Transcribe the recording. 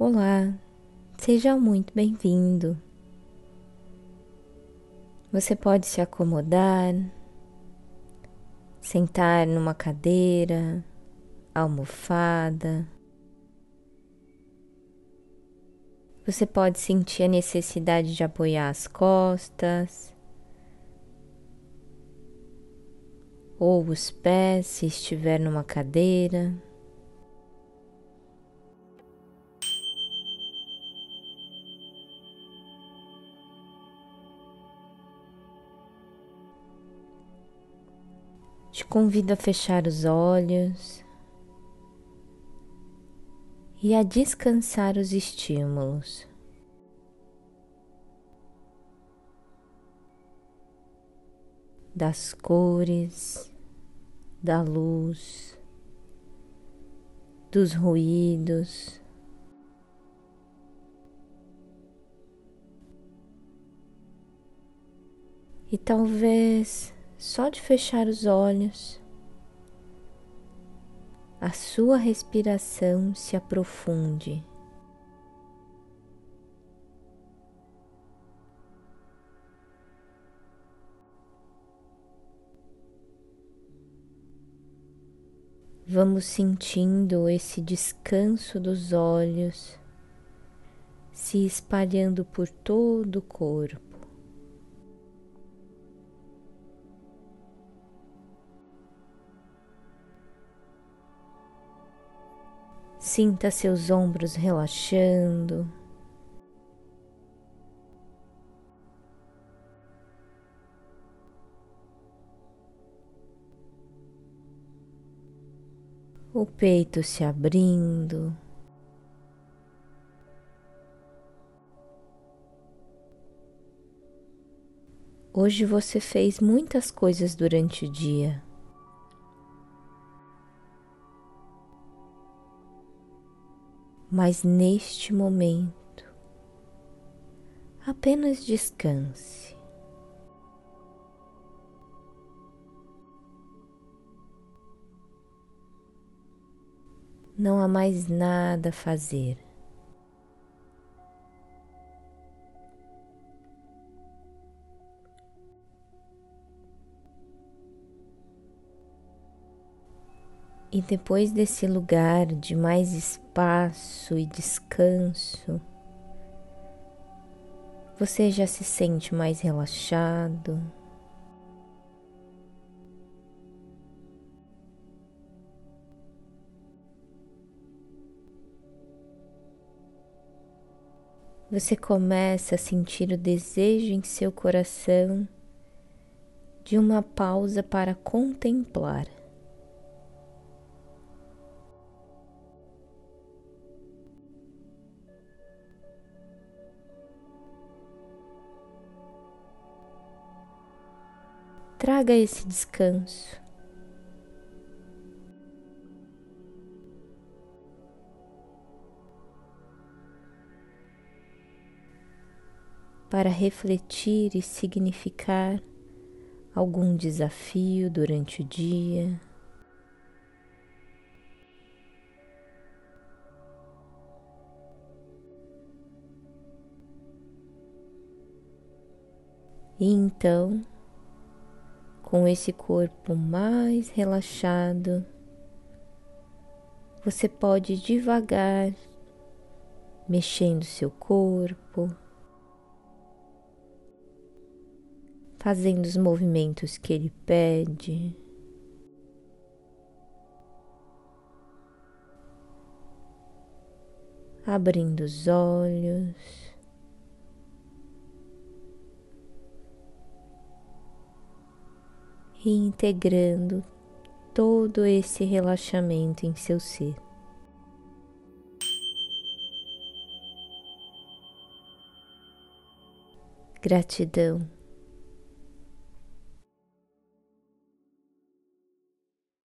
Olá, seja muito bem-vindo. Você pode se acomodar, sentar numa cadeira, almofada. Você pode sentir a necessidade de apoiar as costas ou os pés se estiver numa cadeira. Te convido a fechar os olhos e a descansar os estímulos. Das cores, da luz, dos ruídos. E talvez só de fechar os olhos, a sua respiração se aprofunde. Vamos sentindo esse descanso dos olhos se espalhando por todo o corpo. Sinta seus ombros relaxando. O peito se abrindo. Hoje você fez muitas coisas durante o dia. Mas neste momento apenas descanse. Não há mais nada a fazer. E depois desse lugar de mais espaço e descanso, você já se sente mais relaxado. Você começa a sentir o desejo em seu coração de uma pausa para contemplar. Traga esse descanso. Para refletir e significar algum desafio durante o dia. E então com esse corpo mais relaxado, você pode devagar mexendo seu corpo, fazendo os movimentos que ele pede. Abrindo os olhos. E integrando todo esse relaxamento em seu ser. Gratidão.